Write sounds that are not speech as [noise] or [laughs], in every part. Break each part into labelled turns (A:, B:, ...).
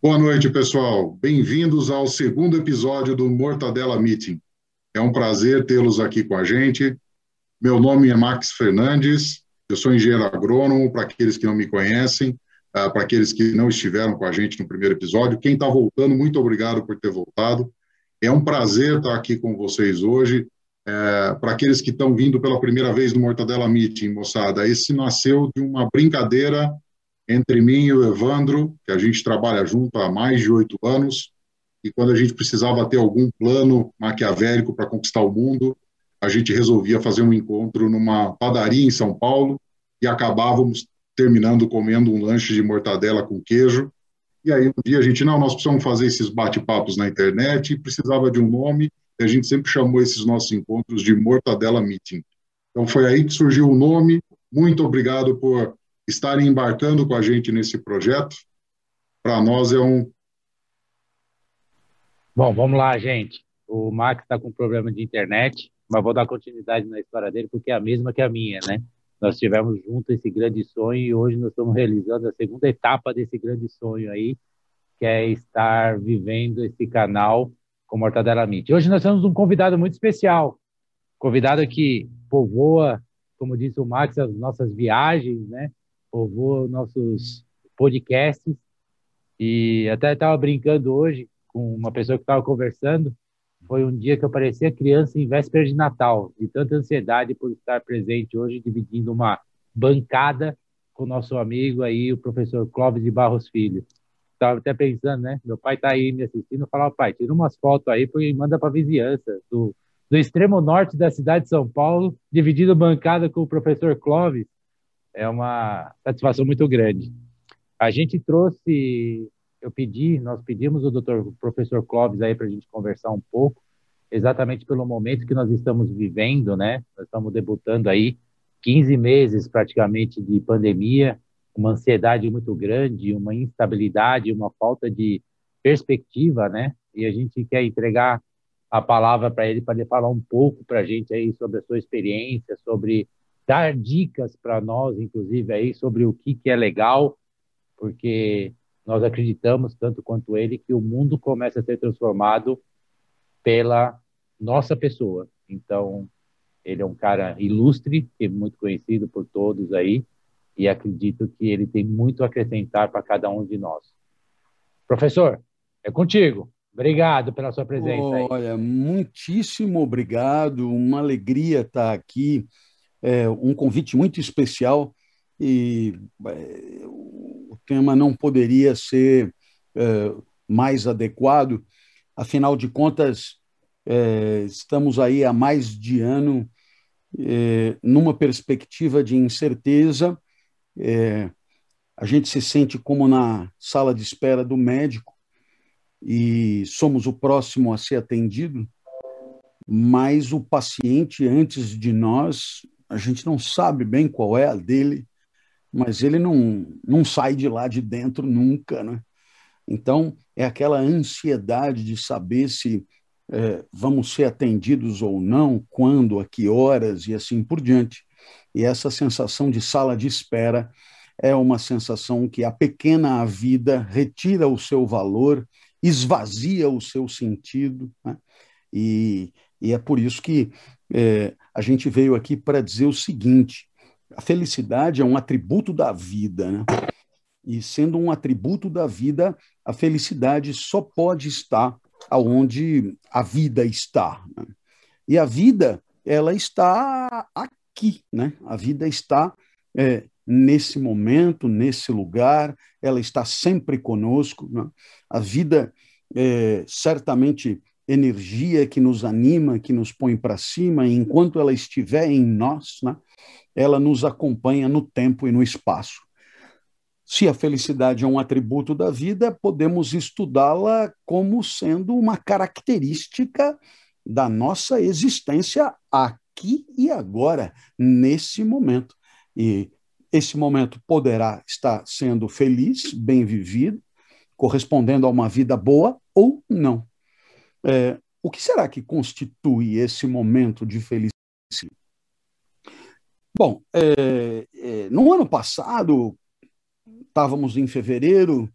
A: Boa noite, pessoal. Bem-vindos ao segundo episódio do Mortadela Meeting. É um prazer tê-los aqui com a gente. Meu nome é Max Fernandes, eu sou engenheiro agrônomo, para aqueles que não me conhecem, uh, para aqueles que não estiveram com a gente no primeiro episódio. Quem está voltando, muito obrigado por ter voltado. É um prazer estar aqui com vocês hoje. É, para aqueles que estão vindo pela primeira vez no Mortadela Meeting, moçada, esse nasceu de uma brincadeira entre mim e o Evandro, que a gente trabalha junto há mais de oito anos, e quando a gente precisava ter algum plano maquiavélico para conquistar o mundo, a gente resolvia fazer um encontro numa padaria em São Paulo e acabávamos terminando comendo um lanche de mortadela com queijo. E aí um dia a gente, não, nós precisamos fazer esses bate-papos na internet e precisava de um nome, e a gente sempre chamou esses nossos encontros de Mortadela Meeting. Então foi aí que surgiu o nome. Muito obrigado por estarem embarcando com a gente nesse projeto. Para nós é um.
B: Bom, vamos lá, gente. O Max está com problema de internet, mas vou dar continuidade na história dele, porque é a mesma que a minha, né? Nós tivemos junto esse grande sonho e hoje nós estamos realizando a segunda etapa desse grande sonho aí, que é estar vivendo esse canal com Mortadela Meet. Hoje nós temos um convidado muito especial, convidado que povoa, como disse o Max, as nossas viagens, né? Povoa nossos podcasts. E até estava brincando hoje com uma pessoa que estava conversando. Foi um dia que eu parecia criança em véspera de Natal, de tanta ansiedade por estar presente hoje, dividindo uma bancada com o nosso amigo aí, o professor Clóvis de Barros Filho. Estava até pensando, né? Meu pai está aí me assistindo, falava, pai, tira umas fotos aí e manda para a vizinhança do, do extremo norte da cidade de São Paulo, dividindo bancada com o professor Clóvis é uma satisfação muito grande. A gente trouxe, eu pedi, nós pedimos o doutor, professor Clóvis aí para a gente conversar um pouco, exatamente pelo momento que nós estamos vivendo, né? Nós estamos debutando aí 15 meses praticamente de pandemia, uma ansiedade muito grande, uma instabilidade, uma falta de perspectiva, né? E a gente quer entregar a palavra para ele para ele falar um pouco para a gente aí sobre a sua experiência, sobre dar dicas para nós, inclusive, aí sobre o que, que é legal, porque nós acreditamos, tanto quanto ele, que o mundo começa a ser transformado pela nossa pessoa. Então, ele é um cara ilustre, é muito conhecido por todos aí, e acredito que ele tem muito a acrescentar para cada um de nós. Professor, é contigo. Obrigado pela sua presença.
C: Olha, aí. muitíssimo obrigado. Uma alegria estar aqui é, um convite muito especial e é, o tema não poderia ser é, mais adequado. Afinal de contas, é, estamos aí há mais de ano é, numa perspectiva de incerteza. É, a gente se sente como na sala de espera do médico e somos o próximo a ser atendido, mas o paciente antes de nós a gente não sabe bem qual é a dele, mas ele não, não sai de lá de dentro nunca, né? Então, é aquela ansiedade de saber se é, vamos ser atendidos ou não, quando, a que horas e assim por diante. E essa sensação de sala de espera é uma sensação que a pequena vida retira o seu valor, esvazia o seu sentido, né? e, e é por isso que é, a gente veio aqui para dizer o seguinte: a felicidade é um atributo da vida, né? E sendo um atributo da vida, a felicidade só pode estar aonde a vida está. Né? E a vida, ela está aqui, né? A vida está é, nesse momento, nesse lugar, ela está sempre conosco. Né? A vida é, certamente energia que nos anima, que nos põe para cima, enquanto ela estiver em nós, né, ela nos acompanha no tempo e no espaço. Se a felicidade é um atributo da vida, podemos estudá-la como sendo uma característica da nossa existência aqui e agora, nesse momento. E esse momento poderá estar sendo feliz, bem vivido, correspondendo a uma vida boa ou não. É, o que será que constitui esse momento de felicidade? Bom, é, é, no ano passado, estávamos em fevereiro,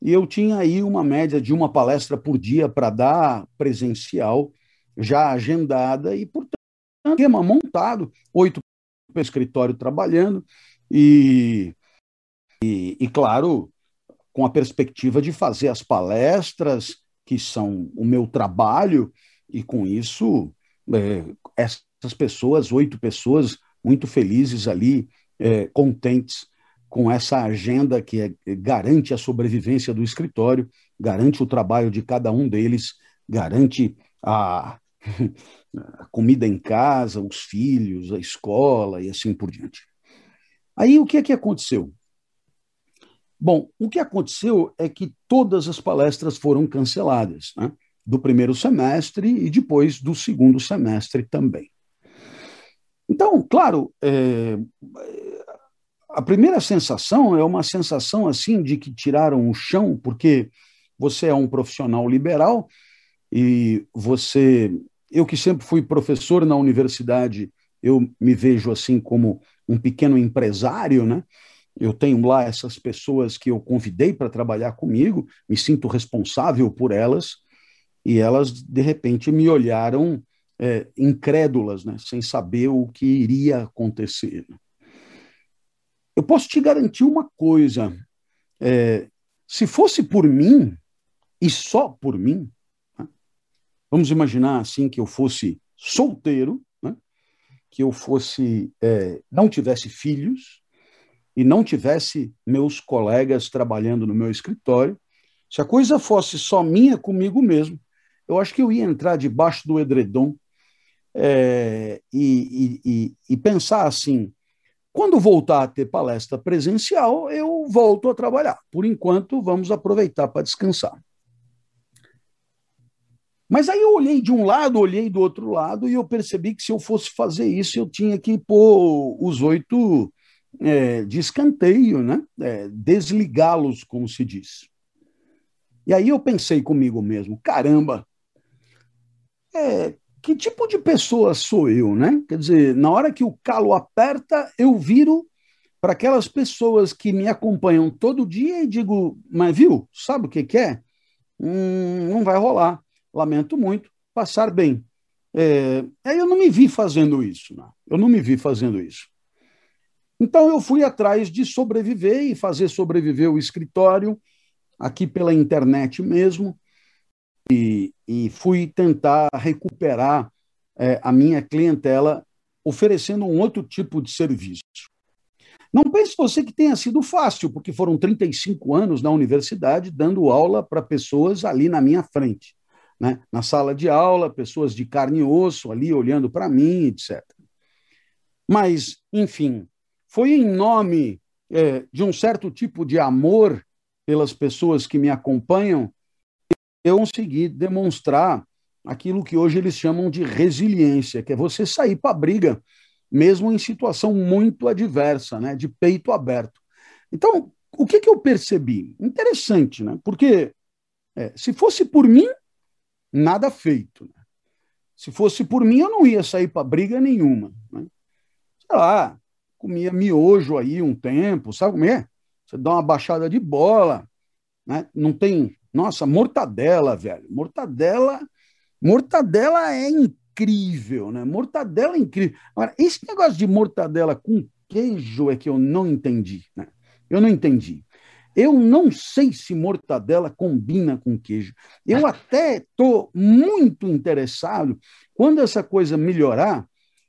C: e eu tinha aí uma média de uma palestra por dia para dar presencial, já agendada e, portanto, esquema montado, oito para escritório trabalhando e, e, e, claro, com a perspectiva de fazer as palestras, que são o meu trabalho, e com isso, é, essas pessoas, oito pessoas, muito felizes ali, é, contentes com essa agenda que é, garante a sobrevivência do escritório, garante o trabalho de cada um deles, garante a, [laughs] a comida em casa, os filhos, a escola e assim por diante. Aí o que é que aconteceu? Bom, o que aconteceu é que todas as palestras foram canceladas, né? do primeiro semestre e depois do segundo semestre também. Então, claro, é, a primeira sensação é uma sensação assim de que tiraram o chão, porque você é um profissional liberal e você, eu que sempre fui professor na universidade, eu me vejo assim como um pequeno empresário, né? Eu tenho lá essas pessoas que eu convidei para trabalhar comigo, me sinto responsável por elas, e elas, de repente, me olharam é, incrédulas, né? sem saber o que iria acontecer. Eu posso te garantir uma coisa: é, se fosse por mim, e só por mim, né? vamos imaginar assim que eu fosse solteiro, né? que eu fosse é, não tivesse filhos e não tivesse meus colegas trabalhando no meu escritório, se a coisa fosse só minha comigo mesmo, eu acho que eu ia entrar debaixo do edredom é, e, e, e pensar assim: quando voltar a ter palestra presencial, eu volto a trabalhar. Por enquanto, vamos aproveitar para descansar. Mas aí eu olhei de um lado, olhei do outro lado, e eu percebi que se eu fosse fazer isso, eu tinha que pôr os oito é, de escanteio, né? É, desligá-los, como se diz. E aí eu pensei comigo mesmo: caramba, é, que tipo de pessoa sou eu, né? Quer dizer, na hora que o calo aperta, eu viro para aquelas pessoas que me acompanham todo dia e digo, mas viu, sabe o que, que é? Hum, não vai rolar. Lamento muito, passar bem. É, eu não me vi fazendo isso, não. eu não me vi fazendo isso. Então eu fui atrás de sobreviver e fazer sobreviver o escritório, aqui pela internet mesmo, e, e fui tentar recuperar é, a minha clientela oferecendo um outro tipo de serviço. Não pense você que tenha sido fácil, porque foram 35 anos na universidade dando aula para pessoas ali na minha frente. Né? Na sala de aula, pessoas de carne e osso ali olhando para mim, etc. Mas, enfim, foi em nome é, de um certo tipo de amor pelas pessoas que me acompanham eu consegui demonstrar aquilo que hoje eles chamam de resiliência, que é você sair para a briga, mesmo em situação muito adversa, né, de peito aberto. Então, o que, que eu percebi? Interessante, né? Porque é, se fosse por mim, nada feito. Né? Se fosse por mim, eu não ia sair para briga nenhuma. Né? Sei lá, comia miojo aí um tempo, sabe como é? Você dá uma baixada de bola, né? não tem nossa, mortadela, velho. Mortadela, mortadela é incrível, né? Mortadela é incrível. Agora, esse negócio de mortadela com queijo é que eu não entendi, né? Eu não entendi. Eu não sei se mortadela combina com queijo. Eu [laughs] até estou muito interessado, quando essa coisa melhorar,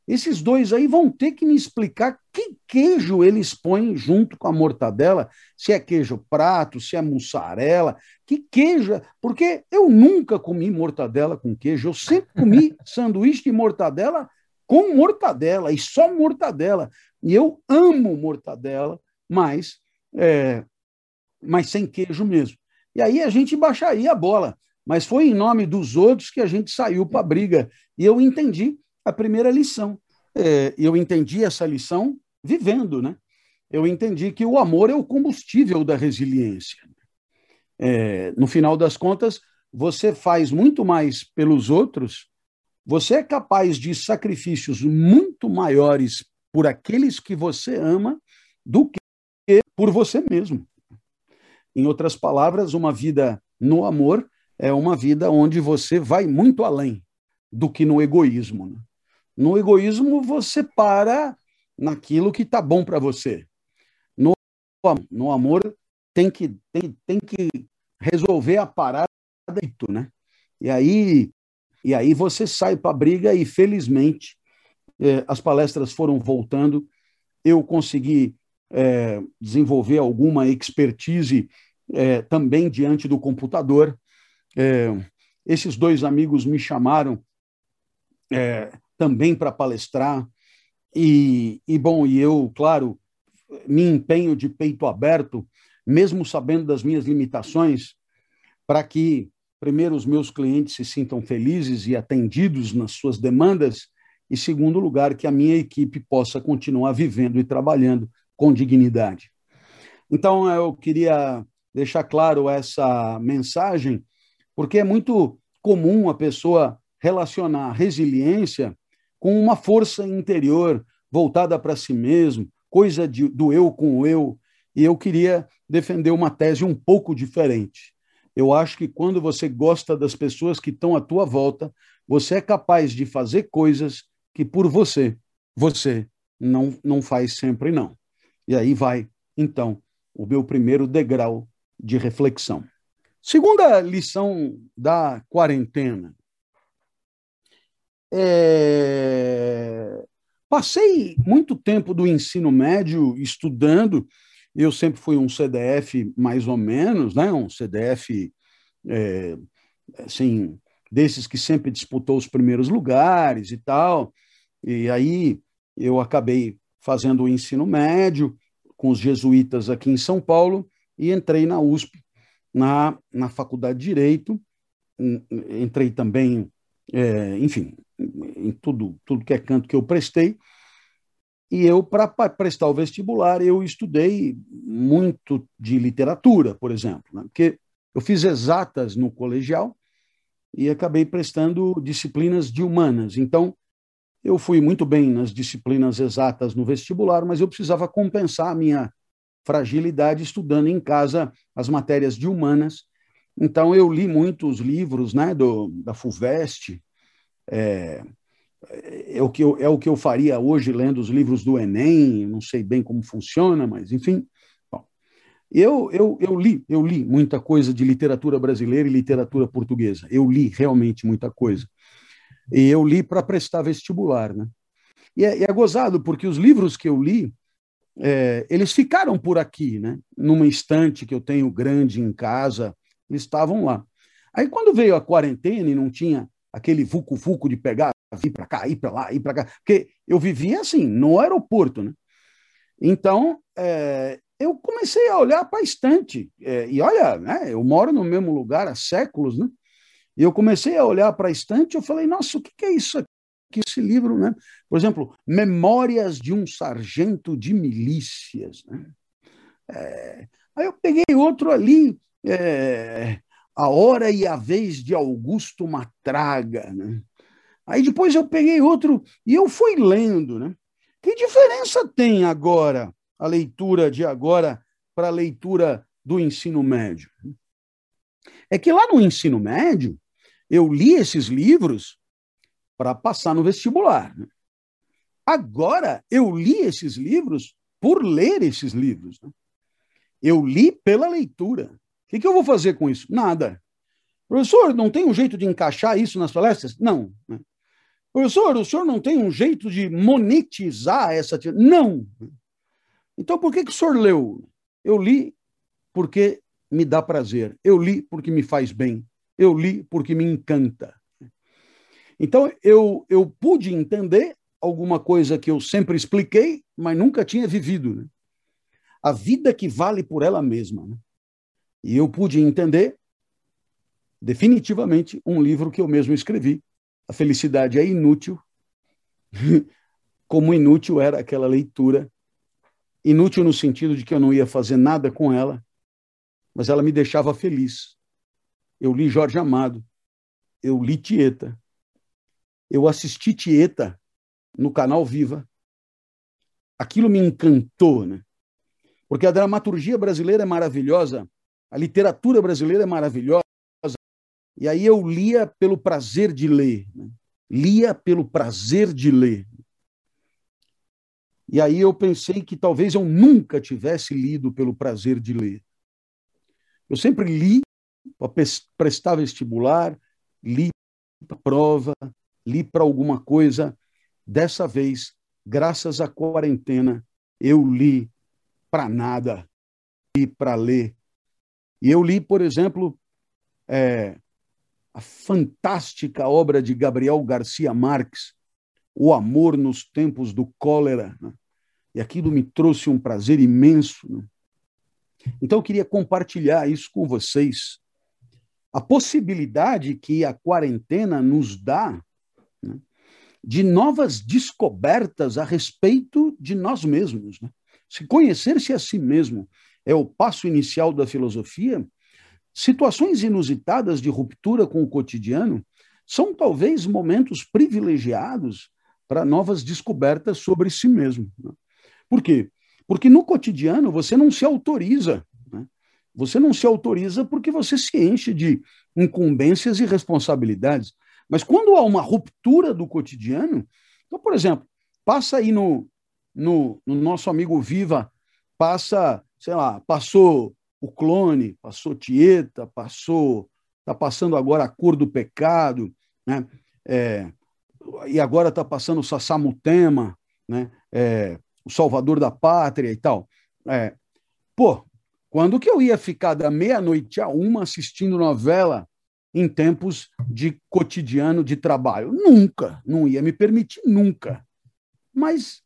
C: esses dois aí vão ter que me explicar que queijo eles põem junto com a mortadela, se é queijo prato, se é mussarela, que queijo, porque eu nunca comi mortadela com queijo, eu sempre [laughs] comi sanduíche de mortadela com mortadela e só mortadela. E eu amo mortadela, mas, é, mas sem queijo mesmo. E aí a gente baixaria a bola, mas foi em nome dos outros que a gente saiu para a briga. E eu entendi a primeira lição. É, eu entendi essa lição vivendo, né? Eu entendi que o amor é o combustível da resiliência. É, no final das contas, você faz muito mais pelos outros, você é capaz de sacrifícios muito maiores por aqueles que você ama do que por você mesmo. Em outras palavras, uma vida no amor é uma vida onde você vai muito além do que no egoísmo. Né? No egoísmo, você para naquilo que está bom para você. No, no amor, tem que, tem, tem que resolver a parada, né? E aí, e aí você sai para a briga e, felizmente, eh, as palestras foram voltando, eu consegui eh, desenvolver alguma expertise eh, também diante do computador. esses dois amigos me chamaram também para palestrar, e, e, bom, e eu, claro, me empenho de peito aberto, mesmo sabendo das minhas limitações, para que, primeiro, os meus clientes se sintam felizes e atendidos nas suas demandas, e, segundo lugar, que a minha equipe possa continuar vivendo e trabalhando com dignidade. Então, eu queria deixar claro essa mensagem, porque é muito comum a pessoa relacionar resiliência com uma força interior voltada para si mesmo, coisa de, do eu com o eu. E eu queria defender uma tese um pouco diferente. Eu acho que quando você gosta das pessoas que estão à tua volta, você é capaz de fazer coisas que por você, você não, não faz sempre não. E aí vai, então, o meu primeiro degrau de reflexão. Segunda lição da quarentena. É... Passei muito tempo do ensino médio estudando. Eu sempre fui um CDF mais ou menos, né? Um CDF é, assim desses que sempre disputou os primeiros lugares e tal. E aí eu acabei fazendo o ensino médio com os jesuítas aqui em São Paulo e entrei na USP, na, na Faculdade de Direito. Entrei também, é, enfim, em tudo, tudo que é canto que eu prestei. E eu, para prestar o vestibular, eu estudei muito de literatura, por exemplo, né? porque eu fiz exatas no colegial e acabei prestando disciplinas de humanas. Então, eu fui muito bem nas disciplinas exatas no vestibular, mas eu precisava compensar a minha fragilidade estudando em casa as matérias de humanas. Então, eu li muitos livros né, do, da FUVEST, é, é, o que eu, é o que eu faria hoje lendo os livros do Enem, não sei bem como funciona, mas enfim. Bom, eu, eu, eu li, eu li muita coisa de literatura brasileira e literatura portuguesa. Eu li realmente muita coisa. E eu li para prestar vestibular, né? E é, é, gozado, porque os livros que eu li, é, eles ficaram por aqui, né? Numa estante que eu tenho grande em casa, eles estavam lá. Aí, quando veio a quarentena e não tinha aquele vucu-vucu de pegar, ir para cá, ir para lá, ir para cá, porque eu vivia assim, no aeroporto, né? Então, é, eu comecei a olhar para a estante, é, e olha, né, eu moro no mesmo lugar há séculos, né? E eu comecei a olhar para a estante, eu falei, nossa, o que, que é isso aqui, esse livro, né? Por exemplo, Memórias de um Sargento de Milícias, né? É, aí eu peguei outro ali, é, a Hora e a Vez de Augusto Matraga. Né? Aí depois eu peguei outro e eu fui lendo. Né? Que diferença tem agora a leitura de agora para a leitura do ensino médio? É que lá no ensino médio, eu li esses livros para passar no vestibular. Né? Agora, eu li esses livros por ler esses livros. Né? Eu li pela leitura que, que eu vou fazer com isso? Nada. Professor, não tem um jeito de encaixar isso nas palestras? Não. Né? Professor, o senhor não tem um jeito de monetizar essa. Não. Então, por que, que o senhor leu? Eu li porque me dá prazer. Eu li porque me faz bem. Eu li porque me encanta. Então, eu, eu pude entender alguma coisa que eu sempre expliquei, mas nunca tinha vivido. Né? A vida que vale por ela mesma. Né? E eu pude entender definitivamente um livro que eu mesmo escrevi, A Felicidade é Inútil, [laughs] como inútil era aquela leitura, inútil no sentido de que eu não ia fazer nada com ela, mas ela me deixava feliz. Eu li Jorge Amado, eu li Tieta, eu assisti Tieta no canal Viva. Aquilo me encantou, né? Porque a dramaturgia brasileira é maravilhosa A literatura brasileira é maravilhosa. E aí eu lia pelo prazer de ler. Né? Lia pelo prazer de ler. E aí eu pensei que talvez eu nunca tivesse lido pelo prazer de ler. Eu sempre li para prestar vestibular, li para prova, li para alguma coisa. Dessa vez, graças à quarentena, eu li para nada, li para ler. E eu li, por exemplo, é, a fantástica obra de Gabriel Garcia Marques, O Amor nos Tempos do Cólera. Né? E aquilo me trouxe um prazer imenso. Né? Então, eu queria compartilhar isso com vocês. A possibilidade que a quarentena nos dá né, de novas descobertas a respeito de nós mesmos. Né? Se conhecer-se a si mesmo é o passo inicial da filosofia, situações inusitadas de ruptura com o cotidiano são talvez momentos privilegiados para novas descobertas sobre si mesmo. Né? Por quê? Porque no cotidiano você não se autoriza. Né? Você não se autoriza porque você se enche de incumbências e responsabilidades. Mas quando há uma ruptura do cotidiano, então, por exemplo, passa aí no, no, no nosso amigo Viva, passa, sei lá, passou o clone, passou Tieta, passou, está passando agora a cor do pecado, né? É, e agora está passando o Sassamutema, né? É, o Salvador da Pátria e tal. É, pô, quando que eu ia ficar da meia-noite a uma assistindo novela em tempos de cotidiano de trabalho? Nunca, não ia me permitir, nunca. Mas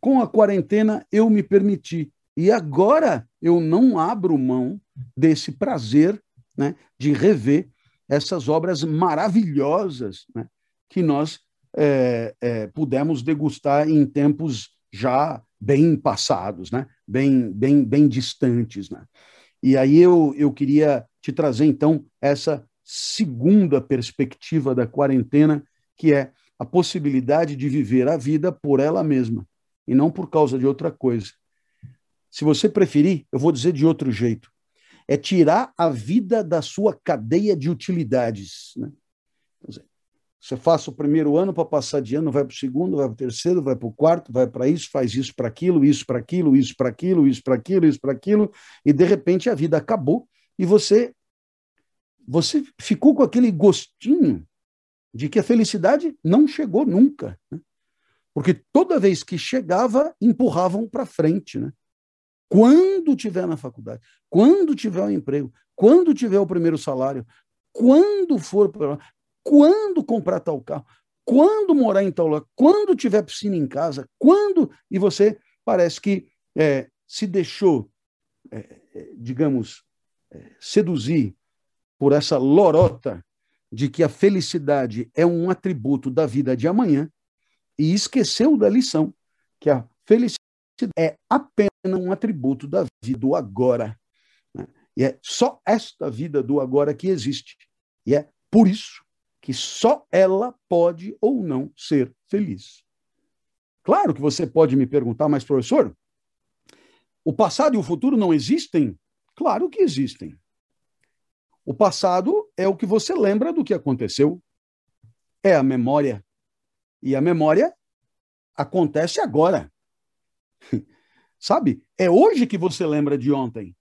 C: com a quarentena eu me permiti. E agora eu não abro mão desse prazer né, de rever essas obras maravilhosas né, que nós é, é, pudemos degustar em tempos já bem passados, né? bem, bem, bem distantes. Né? E aí eu, eu queria te trazer, então, essa segunda perspectiva da quarentena, que é a possibilidade de viver a vida por ela mesma e não por causa de outra coisa. Se você preferir, eu vou dizer de outro jeito. É tirar a vida da sua cadeia de utilidades. Né? Você faça o primeiro ano para passar de ano, vai para o segundo, vai para o terceiro, vai para o quarto, vai para isso, faz isso para aquilo, isso para aquilo, isso para aquilo, isso para aquilo, isso para aquilo, e de repente a vida acabou e você você ficou com aquele gostinho de que a felicidade não chegou nunca, né? porque toda vez que chegava empurravam para frente, né? Quando tiver na faculdade, quando tiver o um emprego, quando tiver o primeiro salário, quando for para quando comprar tal carro, quando morar em tal lugar, quando tiver piscina em casa, quando. E você parece que é, se deixou, é, é, digamos, é, seduzir por essa lorota de que a felicidade é um atributo da vida de amanhã e esqueceu da lição que a felicidade é apenas um atributo da vida do agora. Né? E é só esta vida do agora que existe. E é por isso que só ela pode ou não ser feliz. Claro que você pode me perguntar, mas professor, o passado e o futuro não existem? Claro que existem. O passado é o que você lembra do que aconteceu. É a memória. E a memória acontece agora. [laughs] Sabe? É hoje que você lembra de ontem.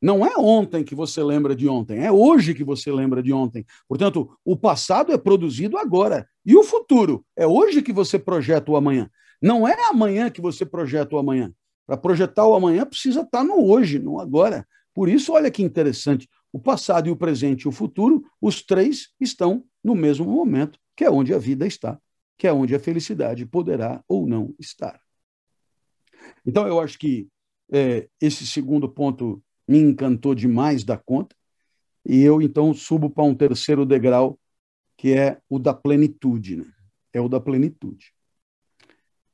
C: Não é ontem que você lembra de ontem, é hoje que você lembra de ontem. Portanto, o passado é produzido agora. E o futuro? É hoje que você projeta o amanhã. Não é amanhã que você projeta o amanhã. Para projetar o amanhã precisa estar no hoje, no agora. Por isso, olha que interessante. O passado e o presente e o futuro, os três estão no mesmo momento, que é onde a vida está, que é onde a felicidade poderá ou não estar. Então, eu acho que é, esse segundo ponto me encantou demais da conta, e eu então subo para um terceiro degrau, que é o da plenitude. Né? É o da plenitude.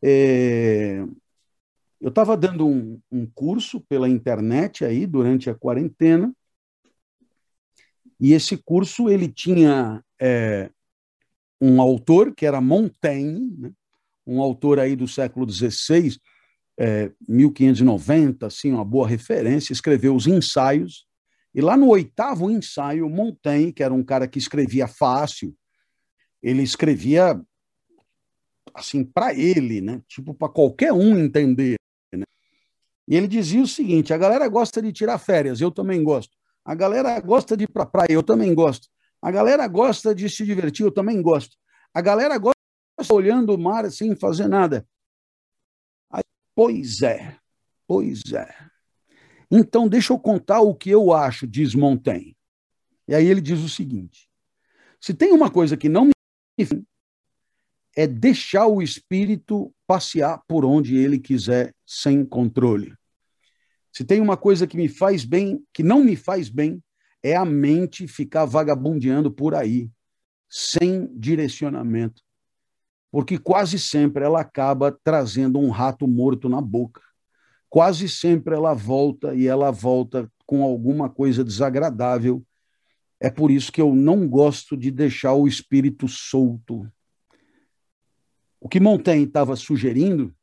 C: É... Eu estava dando um, um curso pela internet aí durante a quarentena, e esse curso ele tinha é, um autor que era Montaigne, né? um autor aí do século XVI, é, 1590, assim, uma boa referência, escreveu os ensaios, E lá no oitavo ensaio, Montaigne, que era um cara que escrevia fácil, ele escrevia assim para ele, né? Tipo para qualquer um entender. Né? E ele dizia o seguinte: a galera gosta de tirar férias, eu também gosto. A galera gosta de ir para praia, eu também gosto. A galera gosta de se divertir, eu também gosto. A galera gosta olhando o mar sem fazer nada. Pois é, pois é. Então, deixa eu contar o que eu acho, diz Montaigne. E aí ele diz o seguinte: se tem uma coisa que não me é deixar o espírito passear por onde ele quiser, sem controle. Se tem uma coisa que me faz bem, que não me faz bem, é a mente ficar vagabundeando por aí, sem direcionamento. Porque quase sempre ela acaba trazendo um rato morto na boca. Quase sempre ela volta e ela volta com alguma coisa desagradável. É por isso que eu não gosto de deixar o espírito solto. O que Montaigne estava sugerindo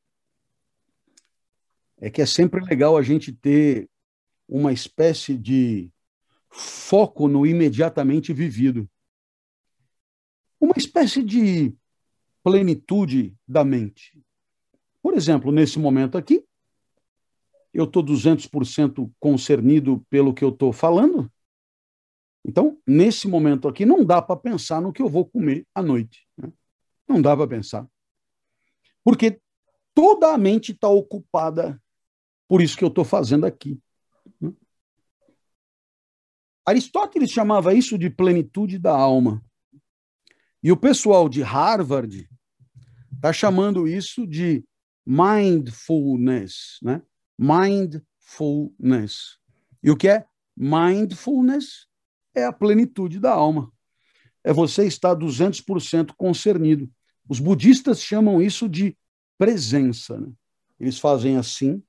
C: é que é sempre legal a gente ter uma espécie de foco no imediatamente vivido. Uma espécie de plenitude da mente. Por exemplo, nesse momento aqui, eu estou 200% concernido pelo que eu estou falando. Então, nesse momento aqui, não dá para pensar no que eu vou comer à noite. Né? Não dá para pensar. Porque toda a mente está ocupada por isso que eu estou fazendo aqui. Aristóteles chamava isso de plenitude da alma. E o pessoal de Harvard está chamando isso de mindfulness, né? Mindfulness. E o que é mindfulness? É a plenitude da alma. É você estar 200% concernido. Os budistas chamam isso de presença. Né? Eles fazem assim,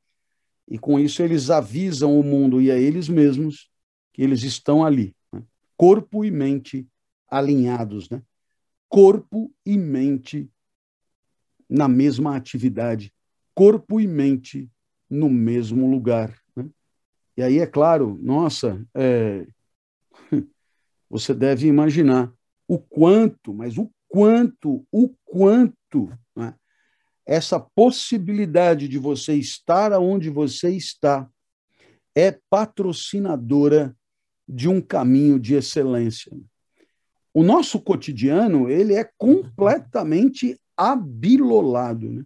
C: e com isso eles avisam o mundo e a eles mesmos que eles estão ali. Né? Corpo e mente alinhados. Né? Corpo e mente na mesma atividade. Corpo e mente no mesmo lugar. Né? E aí, é claro, nossa, é... [laughs] você deve imaginar o quanto, mas o quanto, o quanto né, essa possibilidade de você estar onde você está é patrocinadora de um caminho de excelência. O nosso cotidiano ele é completamente abilolado. Né?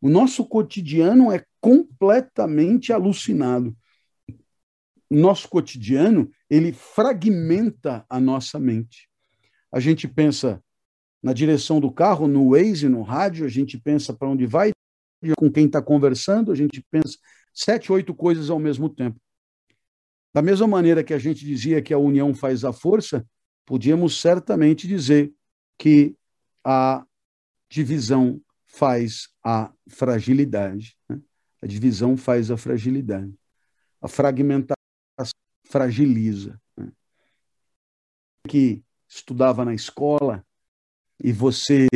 C: O nosso cotidiano é completamente alucinado. O nosso cotidiano ele fragmenta a nossa mente. A gente pensa na direção do carro, no Waze, no rádio, a gente pensa para onde vai, com quem está conversando, a gente pensa sete, oito coisas ao mesmo tempo. Da mesma maneira que a gente dizia que a união faz a força, podíamos certamente dizer que a divisão faz a fragilidade. Né? A divisão faz a fragilidade. A fragmentação fragiliza. Né? Que estudava na escola, e você,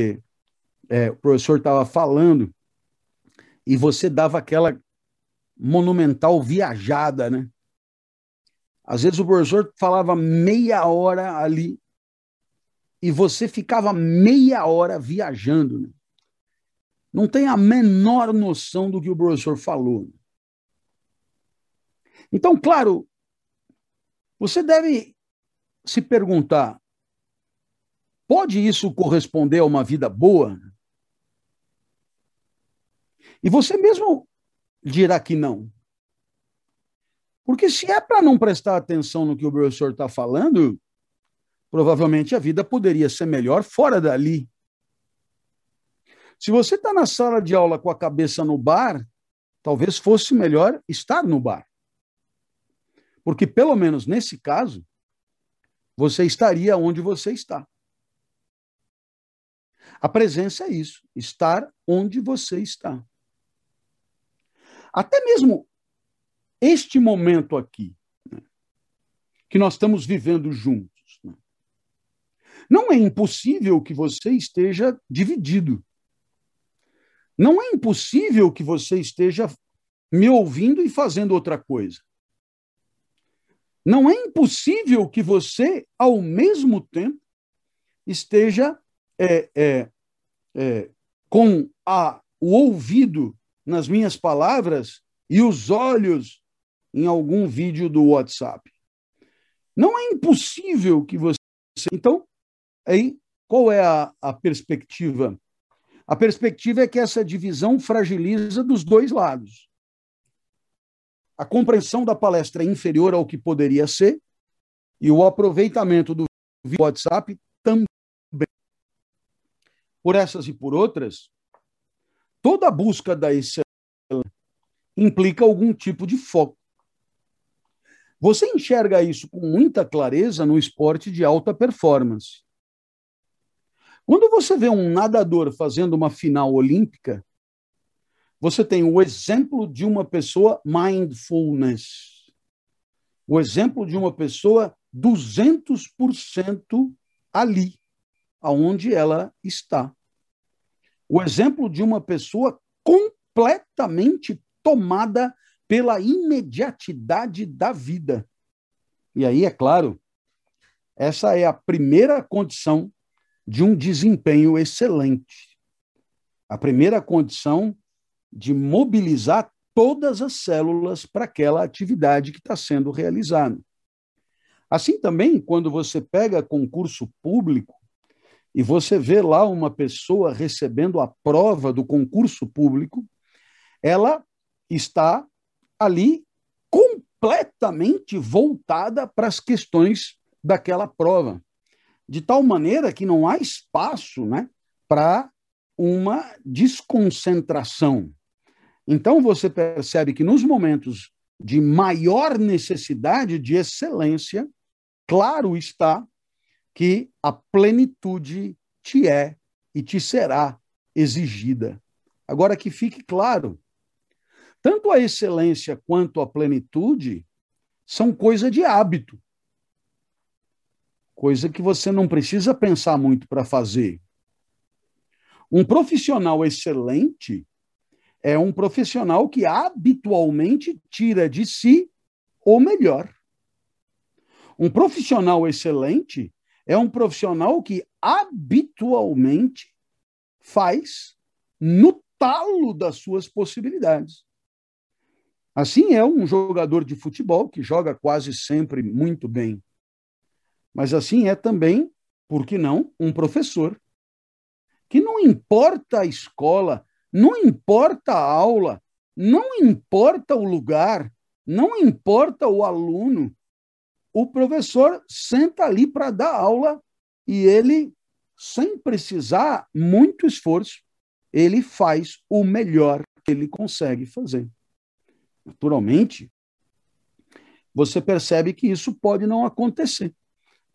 C: é, o professor estava falando, e você dava aquela monumental viajada, né? Às vezes o professor falava meia hora ali e você ficava meia hora viajando. Né? Não tem a menor noção do que o professor falou. Então, claro, você deve se perguntar: Pode isso corresponder a uma vida boa? E você mesmo dirá que não. Porque se é para não prestar atenção no que o professor está falando, provavelmente a vida poderia ser melhor fora dali. Se você está na sala de aula com a cabeça no bar, talvez fosse melhor estar no bar. Porque, pelo menos nesse caso, você estaria onde você está. A presença é isso, estar onde você está. Até mesmo este momento aqui, né, que nós estamos vivendo juntos, não é impossível que você esteja dividido. Não é impossível que você esteja me ouvindo e fazendo outra coisa. Não é impossível que você, ao mesmo tempo, esteja é, é, é, com a, o ouvido nas minhas palavras e os olhos em algum vídeo do WhatsApp. Não é impossível que você. Então, aí, qual é a, a perspectiva? A perspectiva é que essa divisão fragiliza dos dois lados. A compreensão da palestra é inferior ao que poderia ser, e o aproveitamento do WhatsApp também. Por essas e por outras, toda busca da excelência implica algum tipo de foco. Você enxerga isso com muita clareza no esporte de alta performance. Quando você vê um nadador fazendo uma final olímpica, você tem o exemplo de uma pessoa mindfulness. O exemplo de uma pessoa 200% ali, aonde ela está. O exemplo de uma pessoa completamente tomada pela imediatidade da vida. E aí, é claro, essa é a primeira condição de um desempenho excelente. A primeira condição de mobilizar todas as células para aquela atividade que está sendo realizada. Assim também, quando você pega concurso público e você vê lá uma pessoa recebendo a prova do concurso público, ela está ali completamente voltada para as questões daquela prova, de tal maneira que não há espaço né, para uma desconcentração. Então você percebe que nos momentos de maior necessidade de excelência, claro está que a plenitude te é e te será exigida. Agora que fique claro, tanto a excelência quanto a plenitude são coisa de hábito. Coisa que você não precisa pensar muito para fazer. Um profissional excelente é um profissional que habitualmente tira de si o melhor. Um profissional excelente é um profissional que habitualmente faz no talo das suas possibilidades. Assim é um jogador de futebol que joga quase sempre muito bem. Mas assim é também, por que não, um professor. Que não importa a escola, não importa a aula, não importa o lugar, não importa o aluno, o professor senta ali para dar aula e ele, sem precisar muito esforço, ele faz o melhor que ele consegue fazer naturalmente, você percebe que isso pode não acontecer.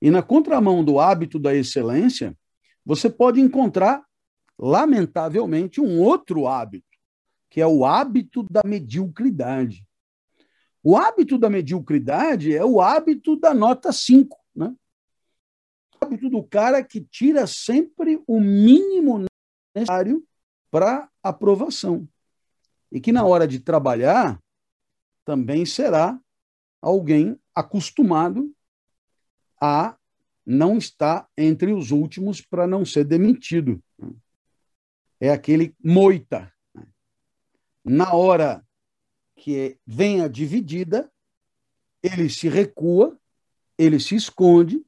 C: E na contramão do hábito da excelência, você pode encontrar, lamentavelmente, um outro hábito, que é o hábito da mediocridade. O hábito da mediocridade é o hábito da nota 5, né? O hábito do cara que tira sempre o mínimo necessário para aprovação. E que na hora de trabalhar, também será alguém acostumado a não estar entre os últimos para não ser demitido. É aquele moita. Na hora que vem a dividida, ele se recua, ele se esconde,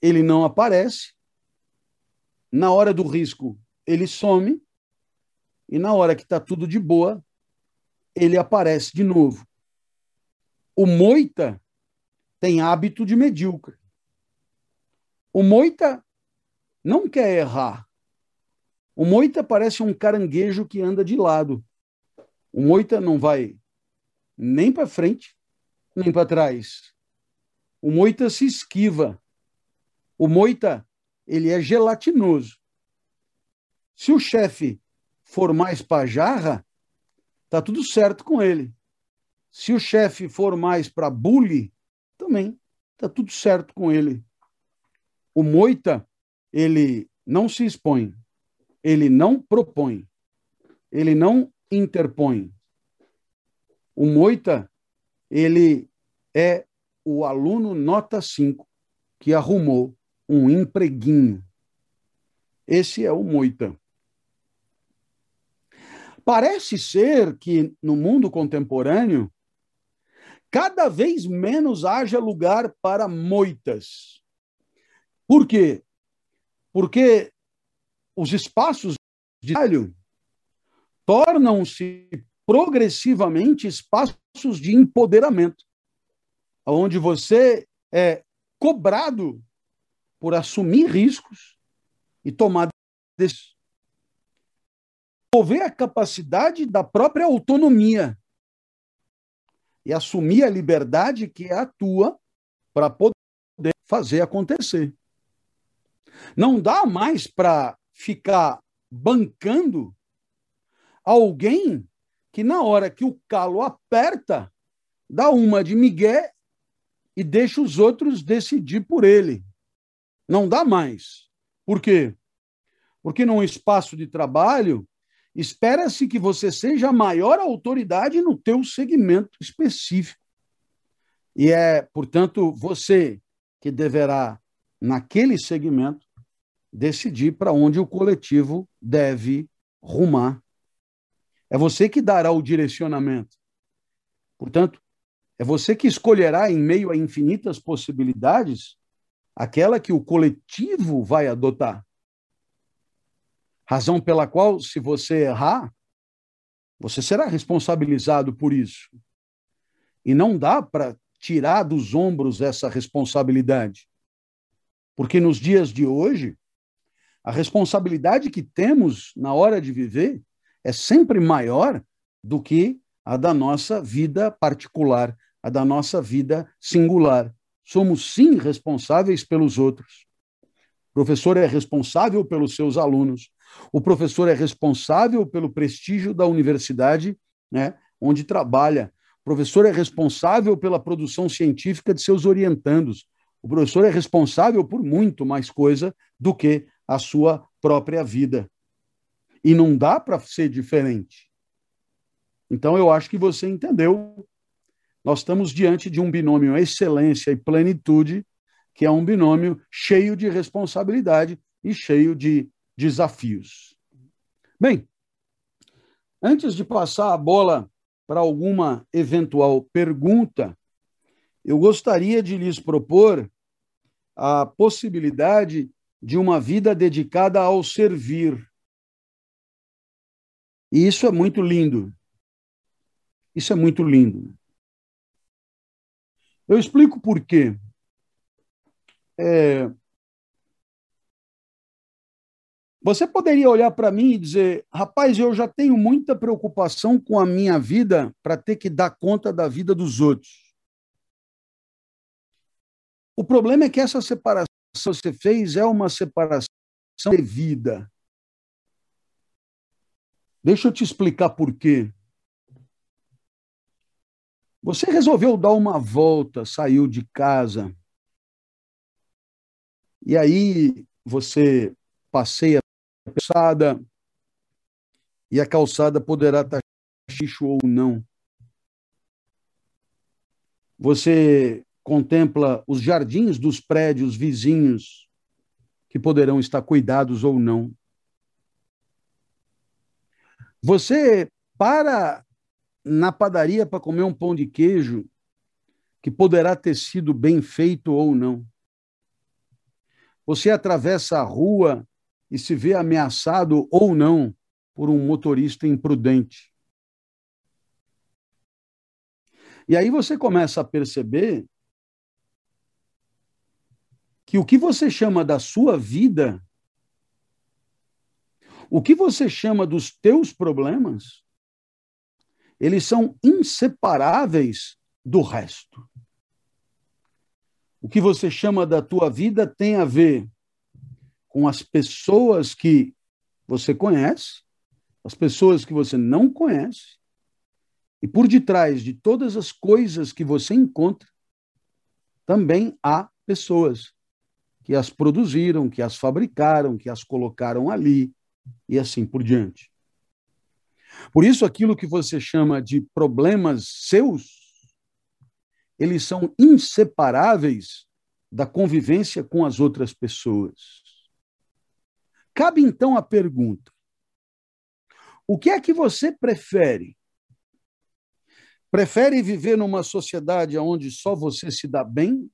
C: ele não aparece. Na hora do risco, ele some. E na hora que está tudo de boa, ele aparece de novo. O moita tem hábito de medíocre. O moita não quer errar. O moita parece um caranguejo que anda de lado. O moita não vai nem para frente, nem para trás. O moita se esquiva. O moita, ele é gelatinoso. Se o chefe for mais pajarra, Tá tudo certo com ele. Se o chefe for mais para bully, também tá tudo certo com ele. O Moita, ele não se expõe, ele não propõe, ele não interpõe. O Moita, ele é o aluno nota 5 que arrumou um empreguinho. Esse é o moita. Parece ser que no mundo contemporâneo cada vez menos haja lugar para moitas. Por quê? Porque os espaços de trabalho tornam-se progressivamente espaços de empoderamento, onde você é cobrado por assumir riscos e tomar decisões. Desenvolver a capacidade da própria autonomia e assumir a liberdade que é a tua para poder fazer acontecer. Não dá mais para ficar bancando alguém que, na hora que o calo aperta, dá uma de migué e deixa os outros decidir por ele. Não dá mais. Por quê? Porque num espaço de trabalho, espera-se que você seja a maior autoridade no teu segmento específico. E é, portanto, você que deverá, naquele segmento, decidir para onde o coletivo deve rumar. É você que dará o direcionamento. Portanto, é você que escolherá, em meio a infinitas possibilidades, aquela que o coletivo vai adotar. Razão pela qual, se você errar, você será responsabilizado por isso. E não dá para tirar dos ombros essa responsabilidade. Porque nos dias de hoje, a responsabilidade que temos na hora de viver é sempre maior do que a da nossa vida particular, a da nossa vida singular. Somos sim responsáveis pelos outros. O professor é responsável pelos seus alunos. O professor é responsável pelo prestígio da universidade, né, onde trabalha. O professor é responsável pela produção científica de seus orientandos. O professor é responsável por muito mais coisa do que a sua própria vida. E não dá para ser diferente. Então, eu acho que você entendeu. Nós estamos diante de um binômio excelência e plenitude, que é um binômio cheio de responsabilidade e cheio de desafios. Bem, antes de passar a bola para alguma eventual pergunta, eu gostaria de lhes propor a possibilidade de uma vida dedicada ao servir. E isso é muito lindo. Isso é muito lindo. Eu explico por quê. É... Você poderia olhar para mim e dizer: rapaz, eu já tenho muita preocupação com a minha vida para ter que dar conta da vida dos outros. O problema é que essa separação você fez é uma separação devida. Deixa eu te explicar por quê. Você resolveu dar uma volta, saiu de casa, e aí você passeia calçada, e a calçada poderá estar xixo ou não. Você contempla os jardins dos prédios vizinhos que poderão estar cuidados ou não. Você para na padaria para comer um pão de queijo que poderá ter sido bem feito ou não. Você atravessa a rua e se vê ameaçado ou não por um motorista imprudente. E aí você começa a perceber que o que você chama da sua vida, o que você chama dos teus problemas, eles são inseparáveis do resto. O que você chama da tua vida tem a ver com as pessoas que você conhece, as pessoas que você não conhece, e por detrás de todas as coisas que você encontra, também há pessoas que as produziram, que as fabricaram, que as colocaram ali e assim por diante. Por isso, aquilo que você chama de problemas seus, eles são inseparáveis da convivência com as outras pessoas. Cabe então a pergunta: o que é que você prefere? Prefere viver numa sociedade onde só você se dá bem?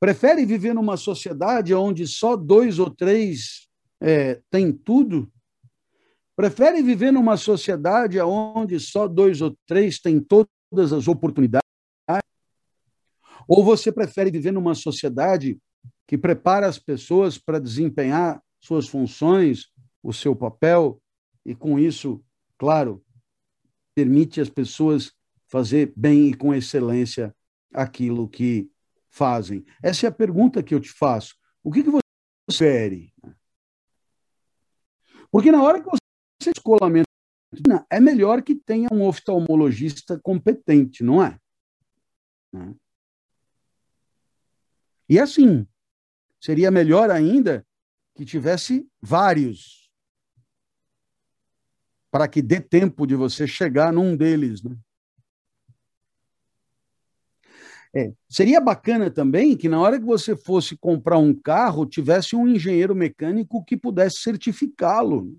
C: Prefere viver numa sociedade onde só dois ou três é, têm tudo? Prefere viver numa sociedade onde só dois ou três têm todas as oportunidades? Ou você prefere viver numa sociedade que prepara as pessoas para desempenhar suas funções, o seu papel, e com isso, claro, permite às pessoas fazer bem e com excelência aquilo que fazem? Essa é a pergunta que eu te faço. O que, que você prefere? Porque na hora que você escolamento, é melhor que tenha um oftalmologista competente, não é? E assim, seria melhor ainda que tivesse vários, para que dê tempo de você chegar num deles. Né? É, seria bacana também que na hora que você fosse comprar um carro, tivesse um engenheiro mecânico que pudesse certificá-lo.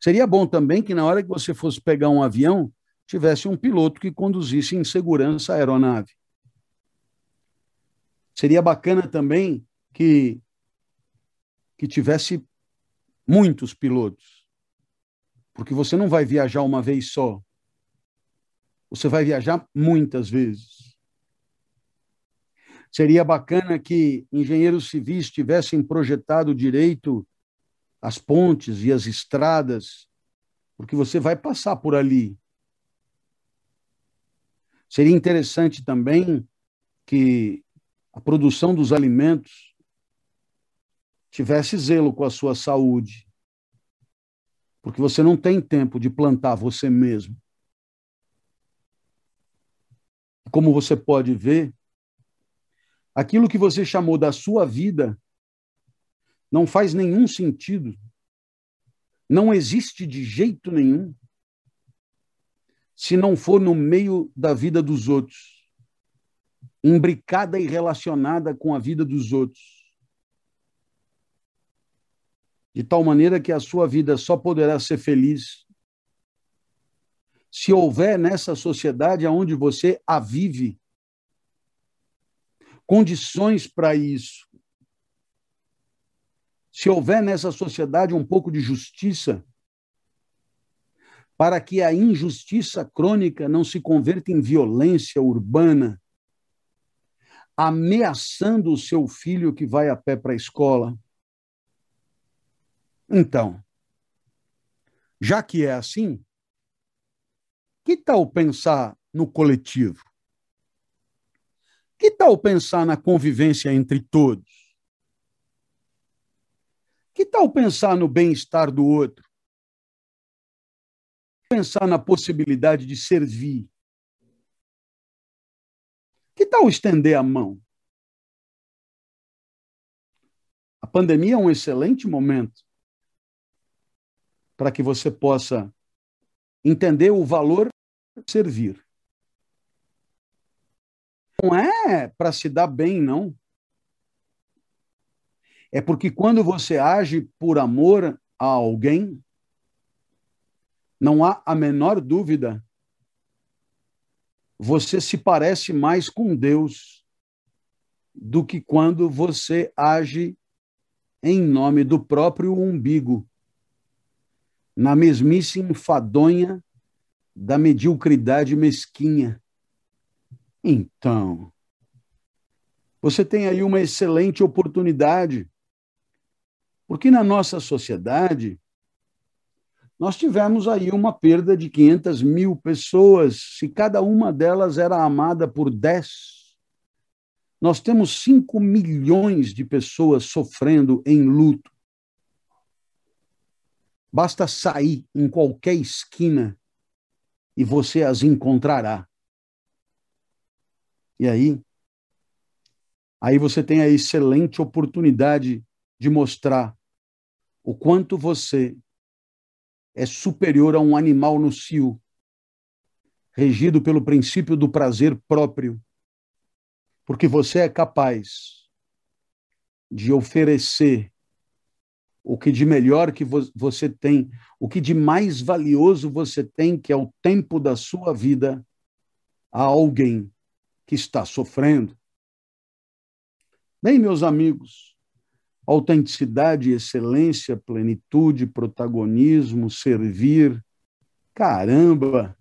C: Seria bom também que na hora que você fosse pegar um avião, tivesse um piloto que conduzisse em segurança a aeronave. Seria bacana também que, que tivesse muitos pilotos, porque você não vai viajar uma vez só. Você vai viajar muitas vezes. Seria bacana que engenheiros civis tivessem projetado direito as pontes e as estradas, porque você vai passar por ali. Seria interessante também que a produção dos alimentos tivesse zelo com a sua saúde. Porque você não tem tempo de plantar você mesmo. Como você pode ver, aquilo que você chamou da sua vida não faz nenhum sentido. Não existe de jeito nenhum se não for no meio da vida dos outros imbricada e relacionada com a vida dos outros. De tal maneira que a sua vida só poderá ser feliz se houver nessa sociedade onde você a vive condições para isso. Se houver nessa sociedade um pouco de justiça, para que a injustiça crônica não se converta em violência urbana, ameaçando o seu filho que vai a pé para a escola. Então, já que é assim, que tal pensar no coletivo? Que tal pensar na convivência entre todos? Que tal pensar no bem-estar do outro? Pensar na possibilidade de servir, que tal estender a mão? A pandemia é um excelente momento para que você possa entender o valor de servir. Não é para se dar bem, não. É porque quando você age por amor a alguém, não há a menor dúvida você se parece mais com Deus do que quando você age em nome do próprio umbigo, na mesmice enfadonha da mediocridade mesquinha. Então, você tem aí uma excelente oportunidade, porque na nossa sociedade nós tivemos aí uma perda de 500 mil pessoas. Se cada uma delas era amada por 10, nós temos 5 milhões de pessoas sofrendo em luto. Basta sair em qualquer esquina e você as encontrará. E aí, aí você tem a excelente oportunidade de mostrar o quanto você é superior a um animal no cio, regido pelo princípio do prazer próprio, porque você é capaz de oferecer o que de melhor que você tem, o que de mais valioso você tem, que é o tempo da sua vida, a alguém que está sofrendo. Bem, meus amigos, autenticidade, excelência, plenitude, protagonismo, servir, caramba!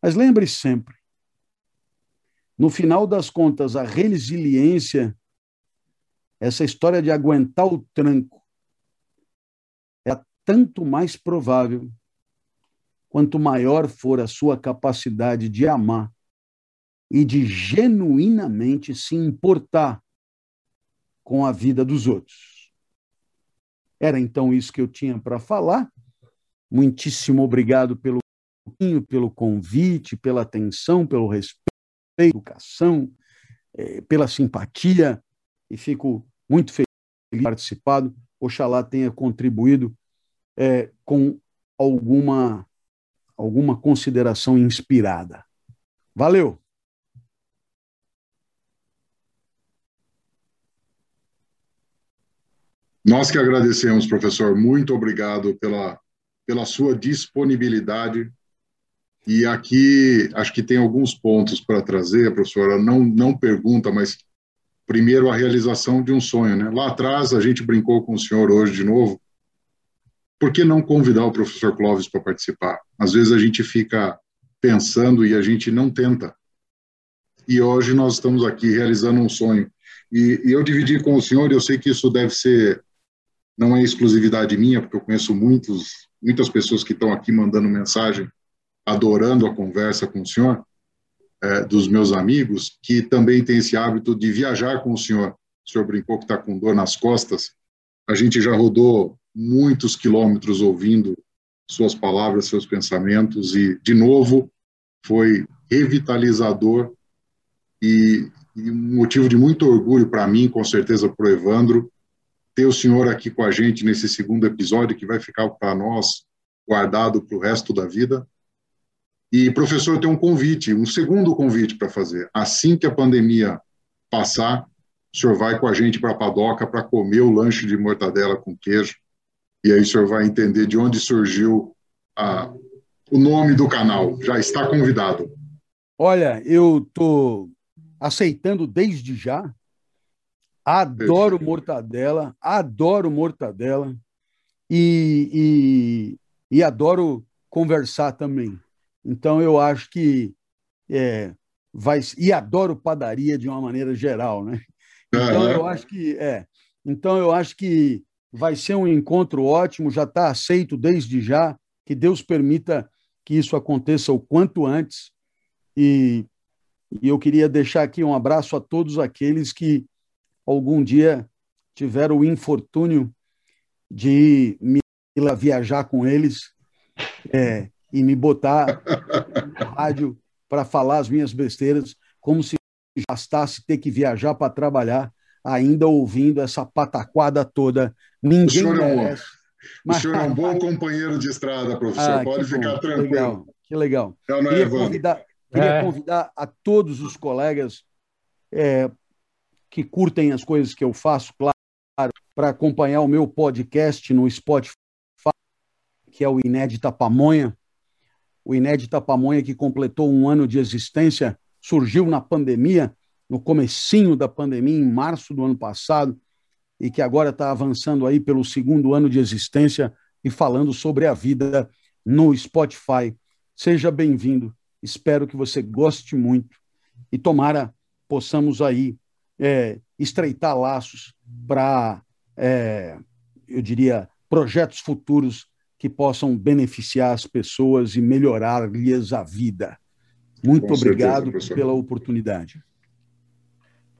C: Mas lembre sempre, no final das contas, a resiliência, essa história de aguentar o tranco, tanto mais provável quanto maior for a sua capacidade de amar e de genuinamente se importar com a vida dos outros. Era então isso que eu tinha para falar. Muitíssimo obrigado pelo pelo convite, pela atenção, pelo respeito, educação, eh, pela simpatia e fico muito feliz de participado. Oxalá tenha contribuído é, com alguma, alguma consideração inspirada. Valeu!
A: Nós que agradecemos, professor. Muito obrigado pela, pela sua disponibilidade. E aqui acho que tem alguns pontos para trazer, professora. Não, não pergunta, mas primeiro a realização de um sonho. Né? Lá atrás a gente brincou com o senhor hoje de novo. Por que não convidar o professor Clóvis para participar? Às vezes a gente fica pensando e a gente não tenta. E hoje nós estamos aqui realizando um sonho. E, e eu dividi com o senhor, eu sei que isso deve ser não é exclusividade minha, porque eu conheço muitos, muitas pessoas que estão aqui mandando mensagem, adorando a conversa com o senhor, é, dos meus amigos, que também tem esse hábito de viajar com o senhor. O senhor brincou que está com dor nas costas. A gente já rodou muitos quilômetros ouvindo suas palavras, seus pensamentos, e, de novo, foi revitalizador e, e um motivo de muito orgulho para mim, com certeza para o Evandro, ter o senhor aqui com a gente nesse segundo episódio, que vai ficar para nós guardado para o resto da vida. E, professor, eu tenho um convite, um segundo convite para fazer. Assim que a pandemia passar, o senhor vai com a gente para a padoca para comer o lanche de mortadela com queijo. E aí o senhor vai entender de onde surgiu a, o nome do canal. Já está convidado.
C: Olha, eu estou aceitando desde já Adoro mortadela, adoro mortadela e, e, e, adoro conversar também. Então eu acho que é, vai e adoro padaria de uma maneira geral, né? Então eu acho que é. Então eu acho que vai ser um encontro ótimo, já está aceito desde já. Que Deus permita que isso aconteça o quanto antes. E, e eu queria deixar aqui um abraço a todos aqueles que algum dia tiveram o infortúnio de me viajar com eles é, e me botar na rádio para falar as minhas besteiras, como se bastasse ter que viajar para trabalhar, ainda ouvindo essa pataquada toda. Ninguém o
A: senhor, merece. Mas... O senhor é um bom [laughs] companheiro de estrada, professor. Ah, Pode ficar bom, tranquilo.
C: Que legal. Que legal. Não, não é, queria, convidar, queria é. convidar a todos os colegas é, que curtem as coisas que eu faço, claro, para acompanhar o meu podcast no Spotify, que é o Inédita Pamonha. O Inédita Pamonha, que completou um ano de existência, surgiu na pandemia, no comecinho da pandemia, em março do ano passado, e que agora está avançando aí pelo segundo ano de existência e falando sobre a vida no Spotify. Seja bem-vindo. Espero que você goste muito e tomara possamos aí é, estreitar laços para, é, eu diria, projetos futuros que possam beneficiar as pessoas e melhorar-lhes a vida. Muito Com obrigado certeza, pela oportunidade.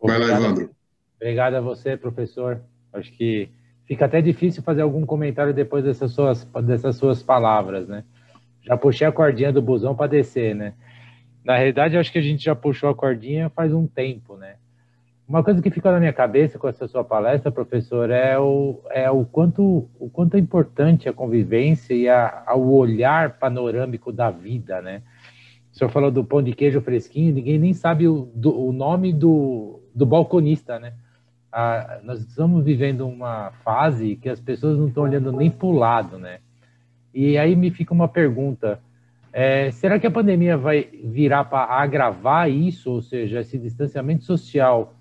A: Vai lá, Evandro.
B: Obrigado a você, professor. Acho que fica até difícil fazer algum comentário depois dessas suas, dessas suas palavras, né? Já puxei a cordinha do busão para descer, né? Na realidade, acho que a gente já puxou a cordinha faz um tempo, né? Uma coisa que ficou na minha cabeça com essa sua palestra, professor, é o, é o, quanto, o quanto é importante a convivência e a, o olhar panorâmico da vida, né? O senhor falou do pão de queijo fresquinho, ninguém nem sabe o, do, o nome do, do balconista, né? Ah, nós estamos vivendo uma fase que as pessoas não estão olhando nem para o lado, né? E aí me fica uma pergunta: é, será que a pandemia vai virar para agravar isso? Ou seja, esse distanciamento social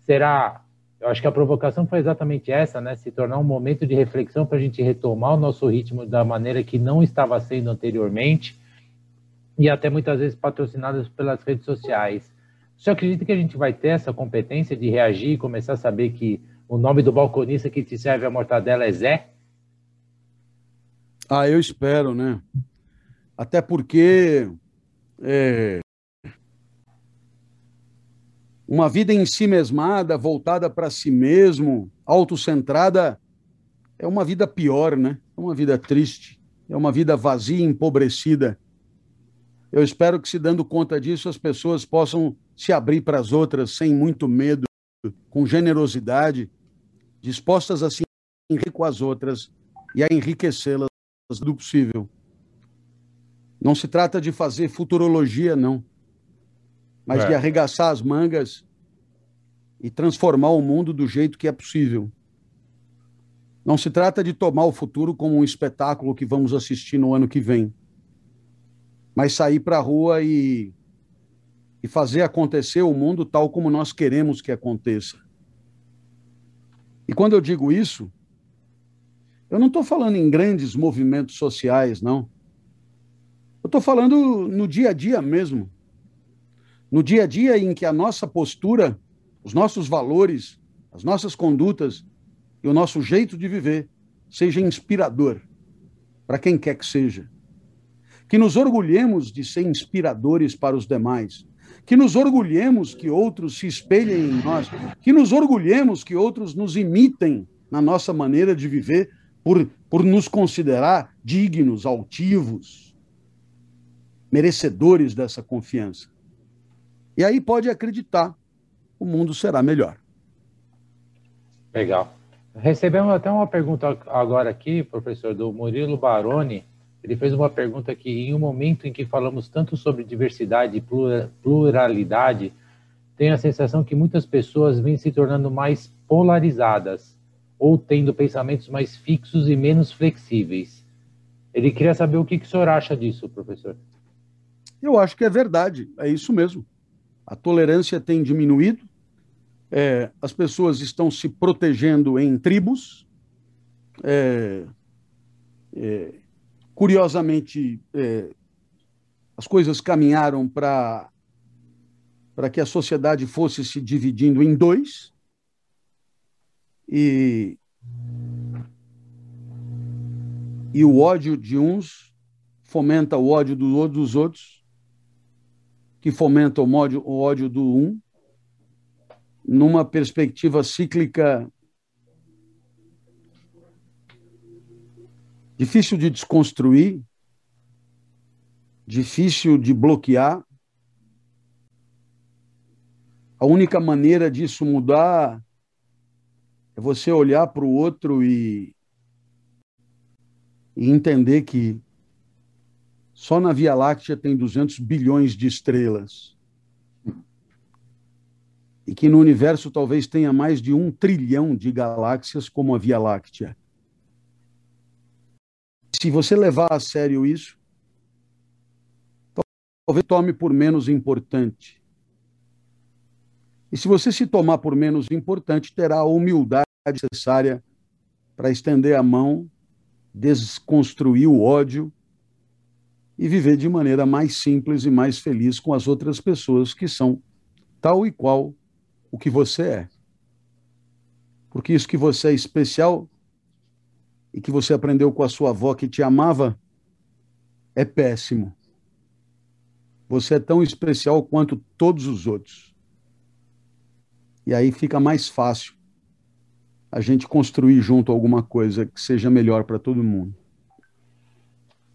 B: será. Eu acho que a provocação foi exatamente essa, né? Se tornar um momento de reflexão para a gente retomar o nosso ritmo da maneira que não estava sendo anteriormente e até muitas vezes patrocinadas pelas redes sociais. Você acredita que a gente vai ter essa competência de reagir e começar a saber que o nome do balconista que te serve a mortadela é Zé?
C: Ah, eu espero, né? Até porque é, uma vida em si mesmada, voltada para si mesmo, autocentrada, é uma vida pior, né? É uma vida triste, é uma vida vazia, empobrecida. Eu espero que, se dando conta disso, as pessoas possam se abrir para as outras sem muito medo, com generosidade, dispostas a se enriquecer com as outras e a enriquecê-las do possível. Não se trata de fazer futurologia, não, mas é. de arregaçar as mangas e transformar o mundo do jeito que é possível. Não se trata de tomar o futuro como um espetáculo que vamos assistir no ano que vem mas sair para a rua e, e fazer acontecer o mundo tal como nós queremos que aconteça. E quando eu digo isso, eu não estou falando em grandes movimentos sociais, não. Eu estou falando no dia a dia mesmo. No dia a dia em que a nossa postura, os nossos valores, as nossas condutas e o nosso jeito de viver seja inspirador para quem quer que seja que nos orgulhemos de ser inspiradores para os demais, que nos orgulhemos que outros se espelhem em nós, que nos orgulhemos que outros nos imitem na nossa maneira de viver por, por nos considerar dignos, altivos, merecedores dessa confiança. E aí pode acreditar, o mundo será melhor.
B: Legal. Recebemos até uma pergunta agora aqui, professor, do Murilo Baroni. Ele fez uma pergunta que, em um momento em que falamos tanto sobre diversidade e pluralidade, tenho a sensação que muitas pessoas vêm se tornando mais polarizadas ou tendo pensamentos mais fixos e menos flexíveis. Ele queria saber o que, que o senhor acha disso, professor.
C: Eu acho que é verdade, é isso mesmo. A tolerância tem diminuído, é, as pessoas estão se protegendo em tribos, é, é, Curiosamente, é, as coisas caminharam para para que a sociedade fosse se dividindo em dois. E e o ódio de uns fomenta o ódio do, dos outros, que fomenta o ódio, o ódio do um, numa perspectiva cíclica difícil de desconstruir, difícil de bloquear. A única maneira disso mudar é você olhar para o outro e, e entender que só na Via Láctea tem 200 bilhões de estrelas. E que no universo talvez tenha mais de um trilhão de galáxias como a Via Láctea se você levar a sério isso, talvez tome por menos importante. E se você se tomar por menos importante, terá a humildade necessária para estender a mão, desconstruir o ódio e viver de maneira mais simples e mais feliz com as outras pessoas que são tal e qual o que você é. Porque isso que você é especial e que você aprendeu com a sua avó que te amava é péssimo. Você é tão especial quanto todos os outros. E aí fica mais fácil a gente construir junto alguma coisa que seja melhor para todo mundo.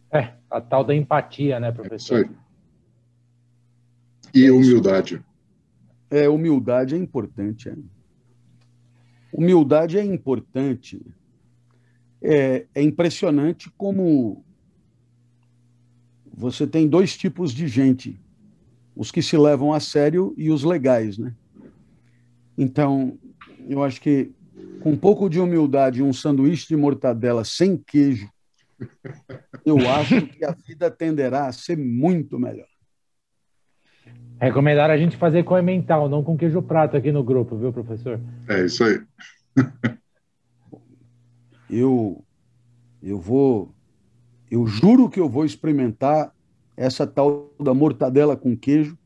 B: É, a tal da empatia, né, professor? É
A: e humildade.
C: É, humildade é importante. É. Humildade é importante é, é impressionante como você tem dois tipos de gente: os que se levam a sério e os legais, né? Então, eu acho que com um pouco de humildade, um sanduíche de mortadela sem queijo, eu acho que a vida tenderá a ser muito melhor.
B: Recomendaram a gente fazer com mental, não com queijo prato aqui no grupo, viu, professor?
A: É isso aí.
C: Eu, eu vou, eu juro que eu vou experimentar essa tal da mortadela com queijo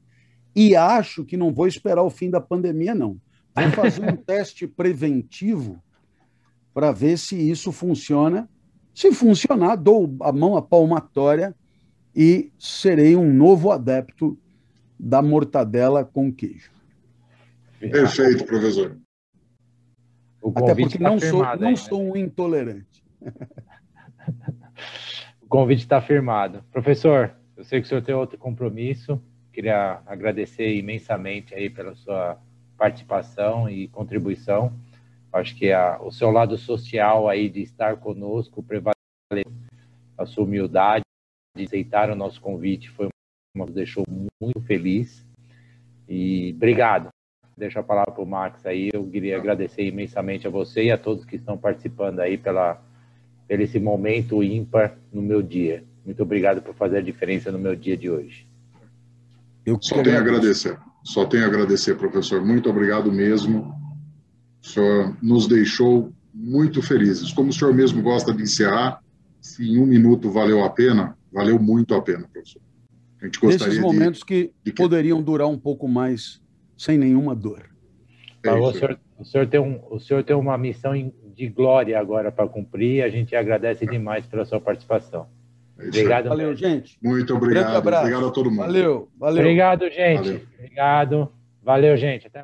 C: e acho que não vou esperar o fim da pandemia, não. Vou fazer um [laughs] teste preventivo para ver se isso funciona. Se funcionar, dou a mão à palmatória e serei um novo adepto da mortadela com queijo.
A: Perfeito, professor.
C: Até porque tá não, sou, não aí, sou um intolerante.
B: o convite está firmado. Professor, eu sei que o senhor tem outro compromisso. Queria agradecer imensamente aí pela sua participação e contribuição. Acho que a, o seu lado social aí de estar conosco prevaleceu a sua humildade de aceitar o nosso convite foi uma nos deixou muito feliz e obrigado. Deixa a palavra para o Max aí. Eu queria agradecer imensamente a você e a todos que estão participando aí pela, pelo esse momento ímpar no meu dia. Muito obrigado por fazer a diferença no meu dia de hoje.
A: Eu só tenho a agradecer. Só tenho a agradecer, professor. Muito obrigado mesmo. O senhor nos deixou muito felizes. Como o senhor mesmo gosta de encerrar, se em um minuto valeu a pena, valeu muito a pena, professor.
C: A gente gostaria Nesses momentos de, que, de que poderiam durar um pouco mais sem nenhuma dor.
B: O, senhor, o, senhor tem um, o senhor tem uma missão de glória agora para cumprir. A gente agradece demais pela sua participação.
C: É obrigado. Valeu, mesmo. gente.
A: Muito obrigado. Obrigado a todo mundo.
C: Valeu, valeu.
B: Obrigado, gente. Valeu. Obrigado. Valeu, gente. Até